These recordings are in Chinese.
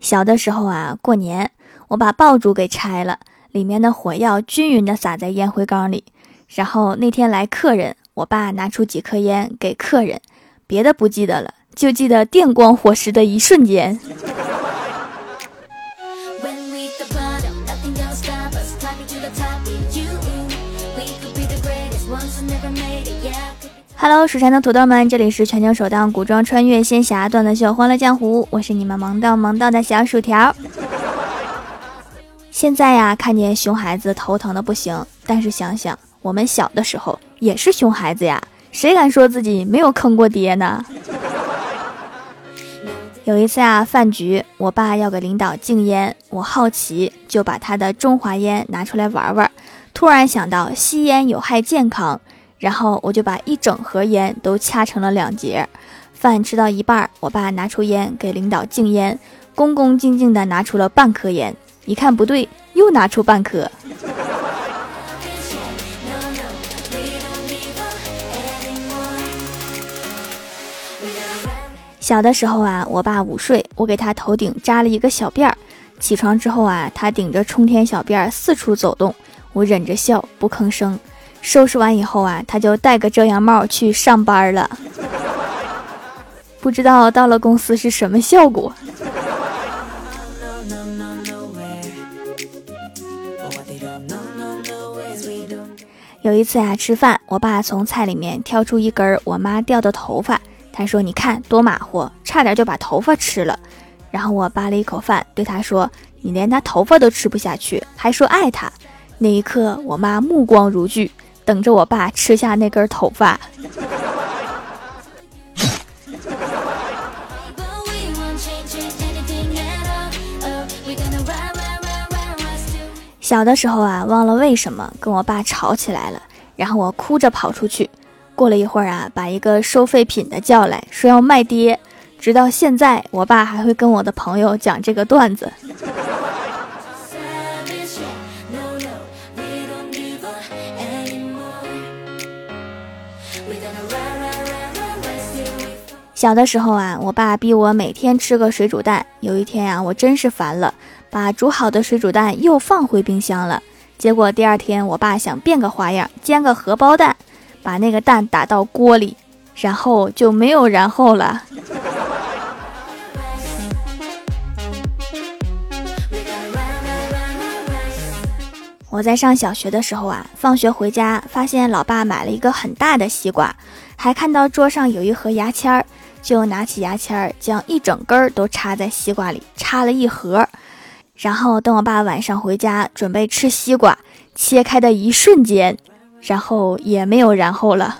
小的时候啊，过年我把爆竹给拆了，里面的火药均匀的撒在烟灰缸里。然后那天来客人，我爸拿出几颗烟给客人，别的不记得了，就记得电光火石的一瞬间。Hello，蜀山的土豆们，这里是全球首档古装穿越仙侠段子秀《欢乐江湖》，我是你们萌到萌到的小薯条。现在呀，看见熊孩子头疼的不行，但是想想我们小的时候也是熊孩子呀，谁敢说自己没有坑过爹呢？有一次啊，饭局，我爸要给领导敬烟，我好奇就把他的中华烟拿出来玩玩，突然想到吸烟有害健康。然后我就把一整盒烟都掐成了两截，饭吃到一半，我爸拿出烟给领导敬烟，恭恭敬敬地拿出了半颗烟，一看不对，又拿出半颗。小的时候啊，我爸午睡，我给他头顶扎了一个小辫儿，起床之后啊，他顶着冲天小辫儿四处走动，我忍着笑不吭声。收拾完以后啊，他就戴个遮阳帽去上班了。不知道到了公司是什么效果。有一次啊，吃饭，我爸从菜里面挑出一根我妈掉的头发，他说：“你看多马虎，差点就把头发吃了。”然后我扒了一口饭，对他说：“你连他头发都吃不下去，还说爱他？”那一刻，我妈目光如炬。等着我爸吃下那根头发。小的时候啊，忘了为什么跟我爸吵起来了，然后我哭着跑出去。过了一会儿啊，把一个收废品的叫来说要卖爹。直到现在，我爸还会跟我的朋友讲这个段子。小的时候啊，我爸逼我每天吃个水煮蛋。有一天啊，我真是烦了，把煮好的水煮蛋又放回冰箱了。结果第二天，我爸想变个花样，煎个荷包蛋，把那个蛋打到锅里，然后就没有然后了。我在上小学的时候啊，放学回家发现老爸买了一个很大的西瓜，还看到桌上有一盒牙签儿。就拿起牙签儿，将一整根儿都插在西瓜里，插了一盒。然后等我爸晚上回家准备吃西瓜，切开的一瞬间，然后也没有然后了。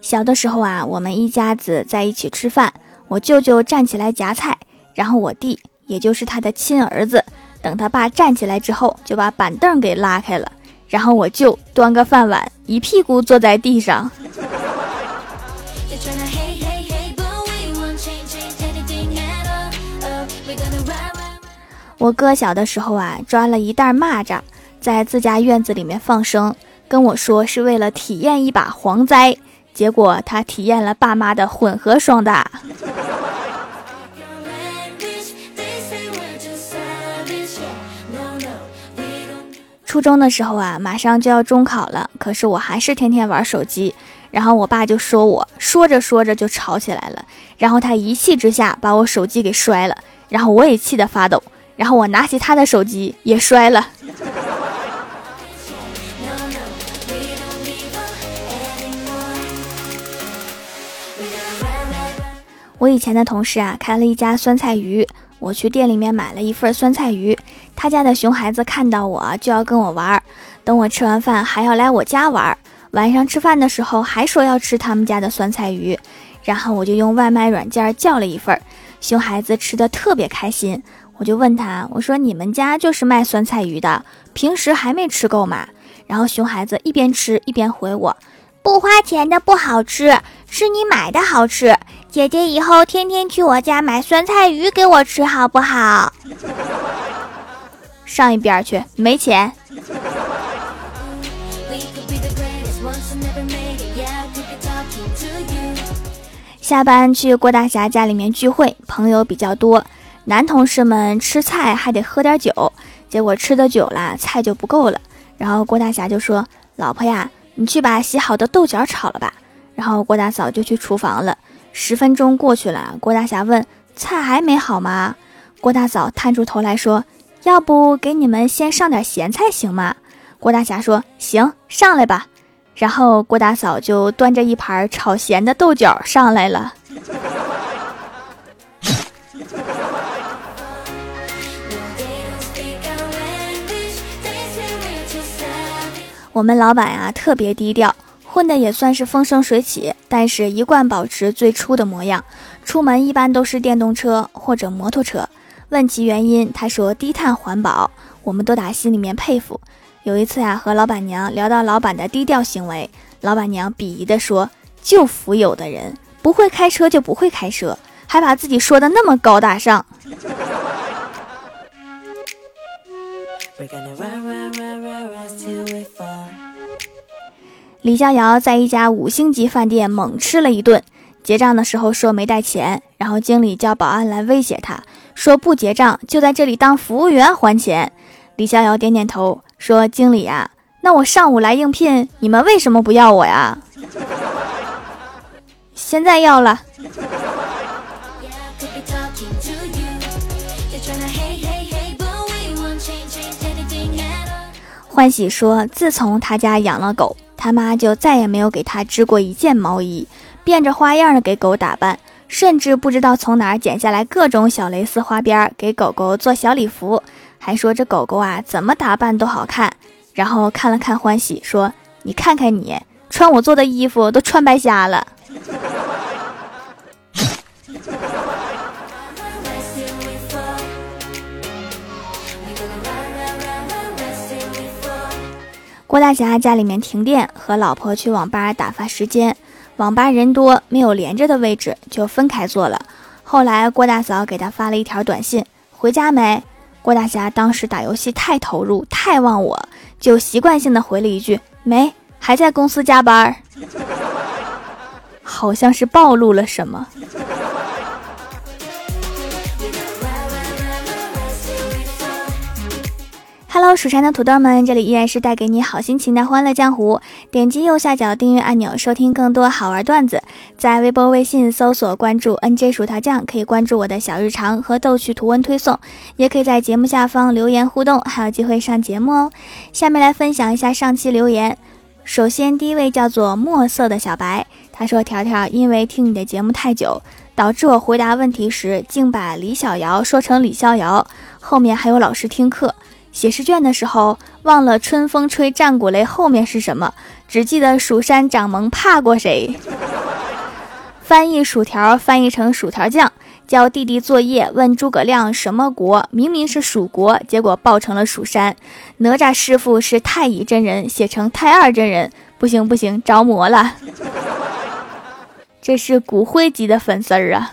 小的时候啊，我们一家子在一起吃饭，我舅舅站起来夹菜，然后我弟，也就是他的亲儿子。等他爸站起来之后，就把板凳给拉开了，然后我就端个饭碗，一屁股坐在地上。我哥小的时候啊，抓了一袋蚂蚱，在自家院子里面放生，跟我说是为了体验一把蝗灾，结果他体验了爸妈的混合双打。初中的时候啊，马上就要中考了，可是我还是天天玩手机。然后我爸就说我，说着说着就吵起来了。然后他一气之下把我手机给摔了，然后我也气得发抖。然后我拿起他的手机也摔了。我以前的同事啊，开了一家酸菜鱼。我去店里面买了一份酸菜鱼，他家的熊孩子看到我就要跟我玩，等我吃完饭还要来我家玩。晚上吃饭的时候还说要吃他们家的酸菜鱼，然后我就用外卖软件叫了一份，熊孩子吃的特别开心。我就问他，我说你们家就是卖酸菜鱼的，平时还没吃够吗？然后熊孩子一边吃一边回我，不花钱的不好吃，是你买的好吃。姐姐以后天天去我家买酸菜鱼给我吃，好不好？上一边去，没钱。下班去郭大侠家里面聚会，朋友比较多，男同事们吃菜还得喝点酒，结果吃的久了，菜就不够了。然后郭大侠就说：“老婆呀，你去把洗好的豆角炒了吧。”然后郭大嫂就去厨房了。十分钟过去了，郭大侠问：“菜还没好吗？”郭大嫂探出头来说：“要不给你们先上点咸菜行吗？”郭大侠说：“行，上来吧。”然后郭大嫂就端着一盘炒咸的豆角上来了。我们老板呀特别低调，混的也算是风生水起，但是一贯保持最初的模样。出门一般都是电动车或者摩托车。问其原因，他说低碳环保，我们都打心里面佩服。有一次啊，和老板娘聊到老板的低调行为，老板娘鄙夷地说：“就服有的人不会开车就不会开车，还把自己说的那么高大上。”李逍遥在一家五星级饭店猛吃了一顿，结账的时候说没带钱，然后经理叫保安来威胁他说不结账就在这里当服务员还钱。李逍遥点点头。说经理呀，那我上午来应聘，你们为什么不要我呀？现在要了。欢喜说，自从他家养了狗，他妈就再也没有给他织过一件毛衣，变着花样的给狗打扮，甚至不知道从哪儿剪下来各种小蕾丝花边，给狗狗做小礼服。还说这狗狗啊，怎么打扮都好看。然后看了看欢喜，说：“你看看你，穿我做的衣服都穿白瞎了。”郭大侠家里面停电，和老婆去网吧打发时间。网吧人多，没有连着的位置，就分开坐了。后来郭大嫂给他发了一条短信：“回家没？”郭大侠当时打游戏太投入，太忘我，就习惯性的回了一句：“没，还在公司加班。”好像是暴露了什么。Hello，蜀山的土豆们，这里依然是带给你好心情的欢乐江湖。点击右下角订阅按钮，收听更多好玩段子。在微博、微信搜索关注 “nj 薯条酱”，可以关注我的小日常和逗趣图文推送，也可以在节目下方留言互动，还有机会上节目哦。下面来分享一下上期留言。首先，第一位叫做墨色的小白，他说：“条条，因为听你的节目太久，导致我回答问题时竟把李小瑶说成李逍遥，后面还有老师听课。”写试卷的时候忘了“春风吹战鼓擂”后面是什么，只记得蜀山掌门怕过谁。翻译薯条翻译成薯条酱，教弟弟作业问诸葛亮什么国，明明是蜀国，结果报成了蜀山。哪吒师傅是太乙真人，写成太二真人，不行不行，着魔了。这是骨灰级的粉丝儿啊。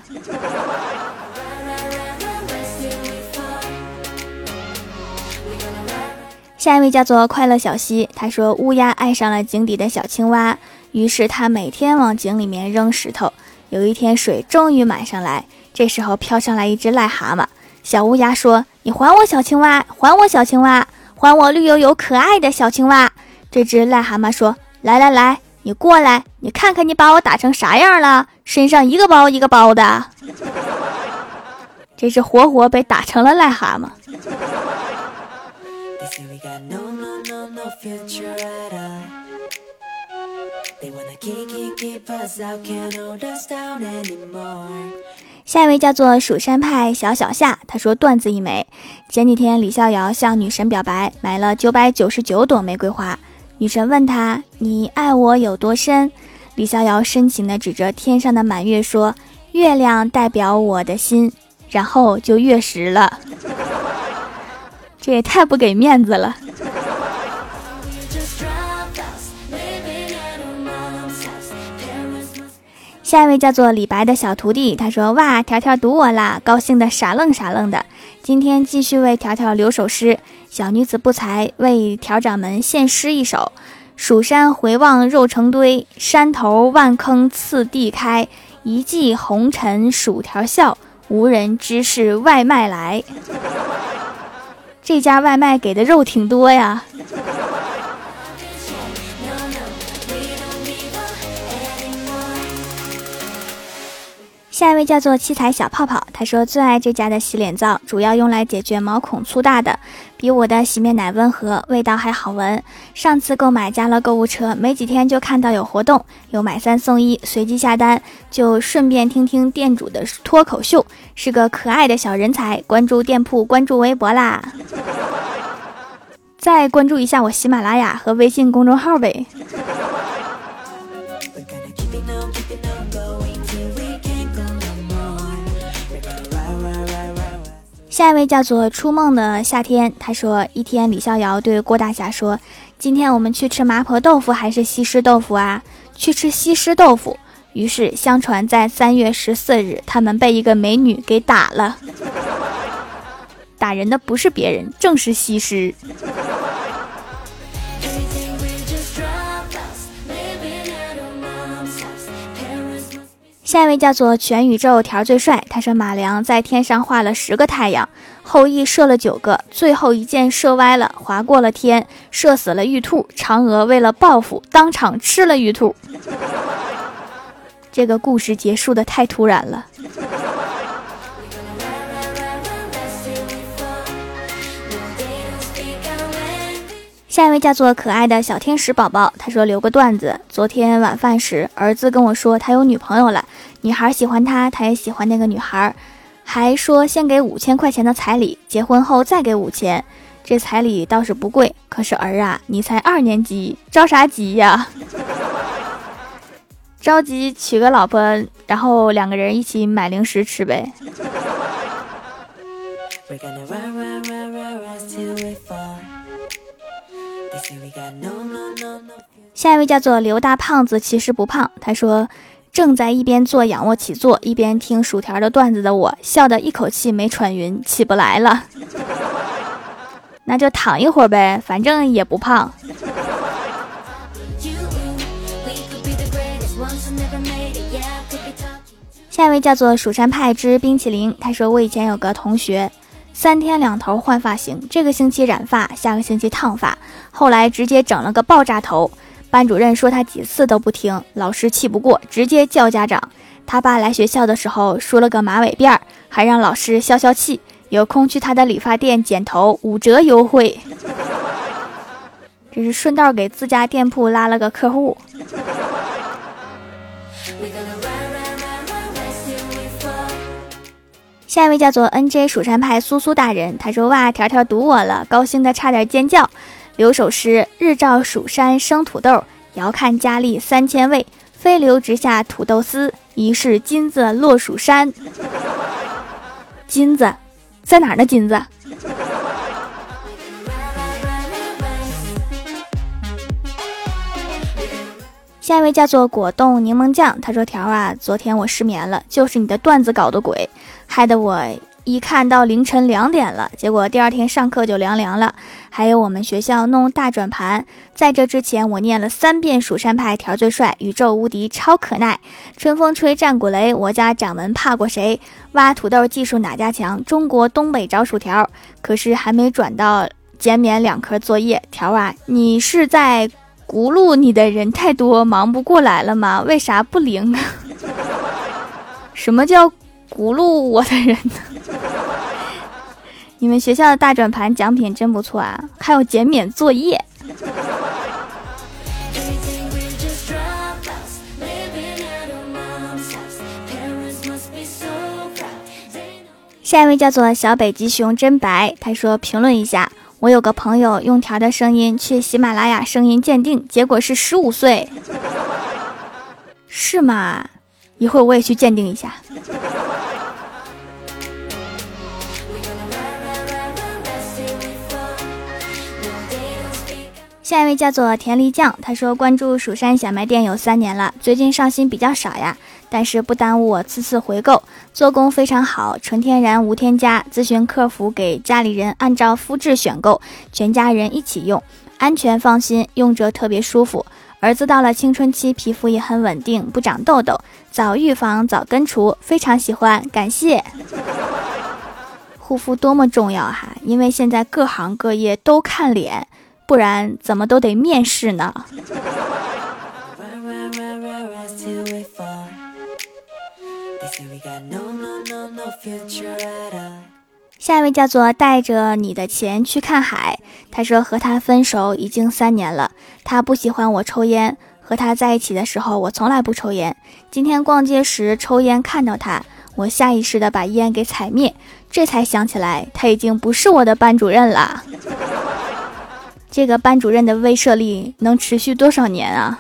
下一位叫做快乐小溪，他说乌鸦爱上了井底的小青蛙，于是他每天往井里面扔石头。有一天水终于满上来，这时候飘上来一只癞蛤蟆。小乌鸦说：“你还我小青蛙，还我小青蛙，还我绿油油可爱的小青蛙。”这只癞蛤蟆说：“来来来，你过来，你看看你把我打成啥样了，身上一个包一个包的。”这是活活被打成了癞蛤蟆。No no no no no future at i 下一位叫做蜀山派小小夏，他说段子一枚。前几天李逍遥向女神表白，买了九百九十九朵玫瑰花。女神问他：“你爱我有多深？”李逍遥深情的指着天上的满月说：“月亮代表我的心。”然后就月食了。这也太不给面子了。下一位叫做李白的小徒弟，他说：“哇，条条读我啦，高兴的傻愣傻愣的。今天继续为条条留首诗。小女子不才，为条掌门献诗一首。蜀山回望肉成堆，山头万坑次第开。一骑红尘薯条笑，无人知是外卖来。这家外卖给的肉挺多呀。下一位叫做七彩小泡泡，他说最爱这家的洗脸皂，主要用来解决毛孔粗大的，比我的洗面奶温和，味道还好闻。上次购买加了购物车，没几天就看到有活动，有买三送一，随即下单，就顺便听听店主的脱口秀，是个可爱的小人才。关注店铺，关注微博啦，再关注一下我喜马拉雅和微信公众号呗。下一位叫做初梦的夏天，他说：一天，李逍遥对郭大侠说：“今天我们去吃麻婆豆腐还是西施豆腐啊？去吃西施豆腐。”于是，相传在三月十四日，他们被一个美女给打了。打人的不是别人，正是西施。下一位叫做全宇宙条最帅，他说马良在天上画了十个太阳，后羿射了九个，最后一箭射歪了，划过了天，射死了玉兔。嫦娥为了报复，当场吃了玉兔。这个故事结束的太突然了。下一位叫做可爱的小天使宝宝，他说留个段子。昨天晚饭时，儿子跟我说他有女朋友了，女孩喜欢他，他也喜欢那个女孩，还说先给五千块钱的彩礼，结婚后再给五千。这彩礼倒是不贵，可是儿啊，你才二年级，着啥急呀？着急娶个老婆，然后两个人一起买零食吃呗。下一位叫做刘大胖子，其实不胖。他说，正在一边做仰卧起坐，一边听薯条的段子的我，笑得一口气没喘匀，起不来了。那就躺一会儿呗，反正也不胖。下一位叫做蜀山派之冰淇淋。他说，我以前有个同学。三天两头换发型，这个星期染发，下个星期烫发，后来直接整了个爆炸头。班主任说他几次都不听，老师气不过，直接叫家长。他爸来学校的时候梳了个马尾辫，还让老师消消气。有空去他的理发店剪头，五折优惠。这是顺道给自家店铺拉了个客户。下一位叫做 N J 蜀山派苏苏大人，他说：“哇，条条堵我了，高兴的差点尖叫。”留首诗：日照蜀山生土豆，遥看佳丽三千位，飞流直下土豆丝，疑是金子落蜀山。金子在哪儿呢？金子。下一位叫做果冻柠檬酱，他说：“条啊，昨天我失眠了，就是你的段子搞的鬼。”害得我一看到凌晨两点了，结果第二天上课就凉凉了。还有我们学校弄大转盘，在这之前我念了三遍蜀山派条最帅，宇宙无敌超可耐，春风吹战鼓擂，我家掌门怕过谁？挖土豆技术哪家强？中国东北找薯条。可是还没转到减免两科作业条啊！你是在轱辘你的人太多，忙不过来了吗？为啥不灵啊？什么叫？轱辘我的人呢？你们学校的大转盘奖品真不错啊，还有减免作业。下一位叫做小北极熊真白，他说评论一下，我有个朋友用条的声音去喜马拉雅声音鉴定，结果是十五岁，是吗？一会儿我也去鉴定一下。下一位叫做田梨酱，他说关注蜀山小卖店有三年了，最近上新比较少呀，但是不耽误我次次回购，做工非常好，纯天然无添加，咨询客服给家里人按照肤质选购，全家人一起用。安全放心，用着特别舒服。儿子到了青春期，皮肤也很稳定，不长痘痘，早预防早根除，非常喜欢，感谢。护肤多么重要哈，因为现在各行各业都看脸，不然怎么都得面试呢。下一位叫做带着你的钱去看海。他说和他分手已经三年了，他不喜欢我抽烟。和他在一起的时候，我从来不抽烟。今天逛街时抽烟看到他，我下意识的把烟给踩灭，这才想起来他已经不是我的班主任了。这个班主任的威慑力能持续多少年啊？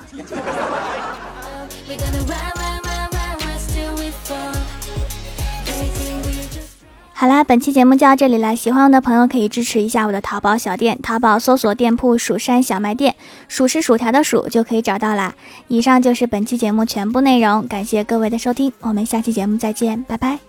好啦，本期节目就到这里了。喜欢我的朋友可以支持一下我的淘宝小店，淘宝搜索店铺“蜀山小卖店”，数是薯条的数就可以找到啦。以上就是本期节目全部内容，感谢各位的收听，我们下期节目再见，拜拜。